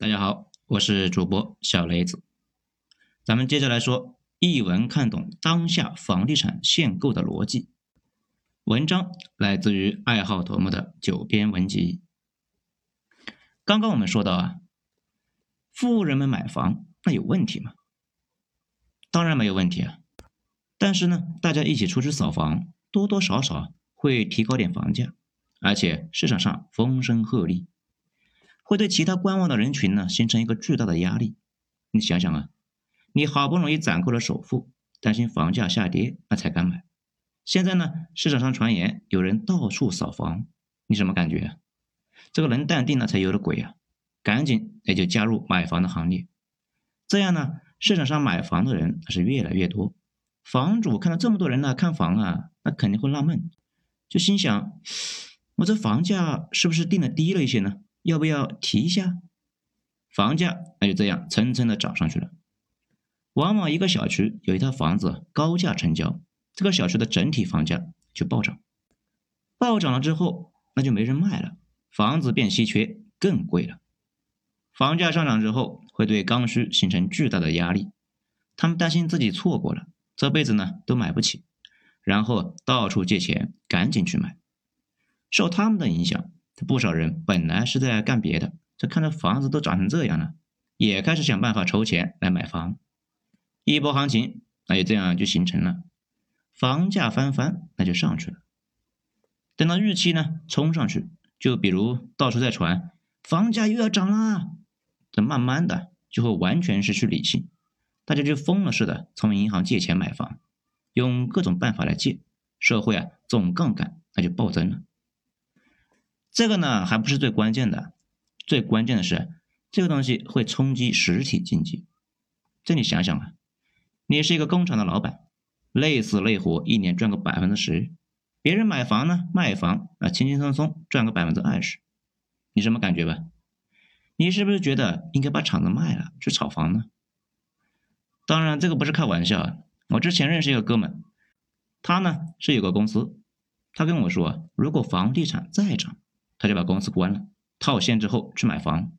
大家好，我是主播小雷子。咱们接着来说，一文看懂当下房地产限购的逻辑。文章来自于爱好头目的九编文集。刚刚我们说到啊，富人们买房那有问题吗？当然没有问题啊。但是呢，大家一起出去扫房，多多少少会提高点房价，而且市场上风声鹤唳。会对其他观望的人群呢形成一个巨大的压力。你想想啊，你好不容易攒够了首付，担心房价下跌，那才敢买。现在呢，市场上传言有人到处扫房，你什么感觉啊？这个能淡定那才有的鬼啊！赶紧也就加入买房的行列。这样呢，市场上买房的人是越来越多。房主看到这么多人呢看房啊，那肯定会纳闷，就心想：我这房价是不是定的低了一些呢？要不要提一下房价？那就这样蹭蹭的涨上去了。往往一个小区有一套房子高价成交，这个小区的整体房价就暴涨。暴涨了之后，那就没人卖了，房子变稀缺，更贵了。房价上涨之后，会对刚需形成巨大的压力。他们担心自己错过了，这辈子呢都买不起，然后到处借钱，赶紧去买。受他们的影响。不少人本来是在干别的，这看着房子都涨成这样了，也开始想办法筹钱来买房。一波行情，那就这样就形成了，房价翻番，那就上去了。等到预期呢冲上去，就比如到处在传房价又要涨了，这慢慢的就会完全失去理性，大家就疯了似的从银行借钱买房，用各种办法来借，社会啊总杠杆那就暴增了。这个呢还不是最关键的，最关键的是这个东西会冲击实体经济。这你想想啊，你是一个工厂的老板，累死累活一年赚个百分之十，别人买房呢卖房啊轻轻松松赚个百分之二十，你什么感觉吧？你是不是觉得应该把厂子卖了去炒房呢？当然这个不是开玩笑啊，我之前认识一个哥们，他呢是有个公司，他跟我说，如果房地产再涨。他就把公司关了，套现之后去买房。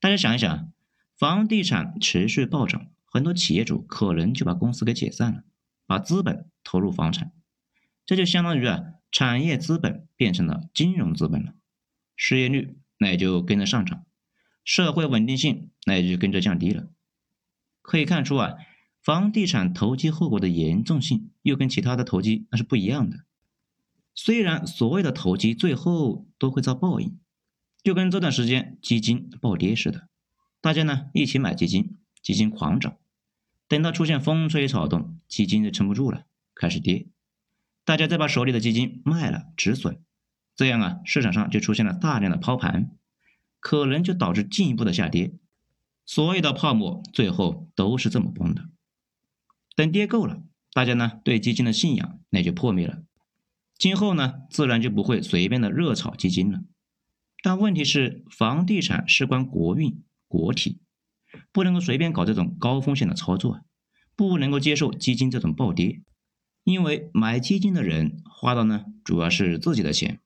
大家想一想，房地产持续暴涨，很多企业主可能就把公司给解散了，把资本投入房产，这就相当于啊，产业资本变成了金融资本了，失业率那也就跟着上涨，社会稳定性那也就跟着降低了。可以看出啊，房地产投机后果的严重性又跟其他的投机那是不一样的。虽然所谓的投机最后都会遭报应，就跟这段时间基金暴跌似的，大家呢一起买基金，基金狂涨，等到出现风吹草动，基金就撑不住了，开始跌，大家再把手里的基金卖了止损，这样啊市场上就出现了大量的抛盘，可能就导致进一步的下跌，所有的泡沫最后都是这么崩的。等跌够了，大家呢对基金的信仰那就破灭了。今后呢，自然就不会随便的热炒基金了。但问题是，房地产事关国运、国体，不能够随便搞这种高风险的操作，不能够接受基金这种暴跌。因为买基金的人花的呢，主要是自己的钱，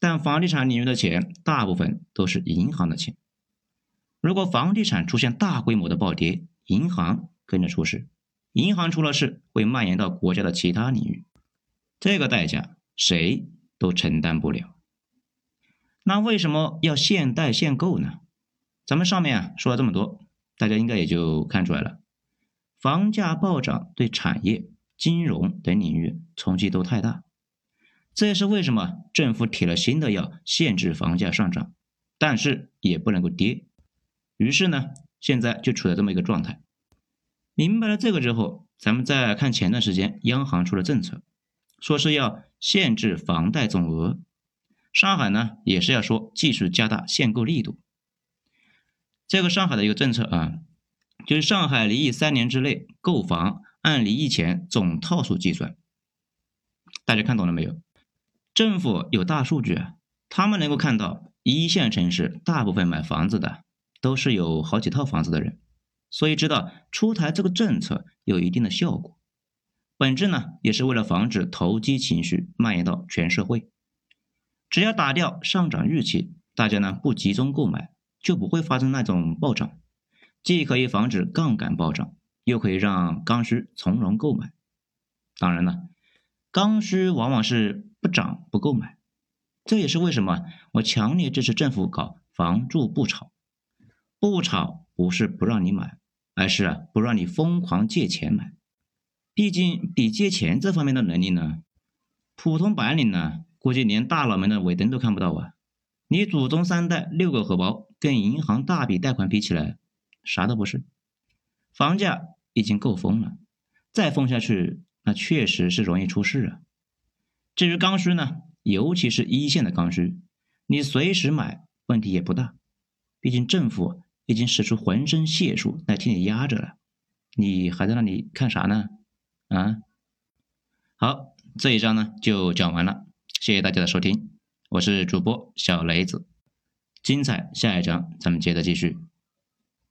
但房地产领域的钱大部分都是银行的钱。如果房地产出现大规模的暴跌，银行跟着出事，银行出了事会蔓延到国家的其他领域，这个代价。谁都承担不了。那为什么要限贷限购呢？咱们上面啊说了这么多，大家应该也就看出来了。房价暴涨对产业、金融等领域冲击都太大，这也是为什么政府提了新的要限制房价上涨，但是也不能够跌。于是呢，现在就处在这么一个状态。明白了这个之后，咱们再看前段时间央行出了政策。说是要限制房贷总额，上海呢也是要说继续加大限购力度。这个上海的一个政策啊，就是上海离异三年之内购房按离异前总套数计算。大家看懂了没有？政府有大数据啊，他们能够看到一线城市大部分买房子的都是有好几套房子的人，所以知道出台这个政策有一定的效果。本质呢，也是为了防止投机情绪蔓延到全社会。只要打掉上涨预期，大家呢不集中购买，就不会发生那种暴涨，既可以防止杠杆暴涨，又可以让刚需从容购买。当然了，刚需往往是不涨不购买，这也是为什么我强烈支持政府搞房住不炒。不炒不是不让你买，而是不让你疯狂借钱买。毕竟比借钱这方面的能力呢，普通白领呢，估计连大佬们的尾灯都看不到啊。你祖宗三代六个荷包，跟银行大笔贷款比起来，啥都不是。房价已经够疯了，再疯下去，那确实是容易出事啊。至于刚需呢，尤其是一线的刚需，你随时买问题也不大，毕竟政府。已经使出浑身解数来替你压着了，你还在那里看啥呢？啊，好，这一章呢就讲完了，谢谢大家的收听，我是主播小雷子，精彩下一章咱们接着继续。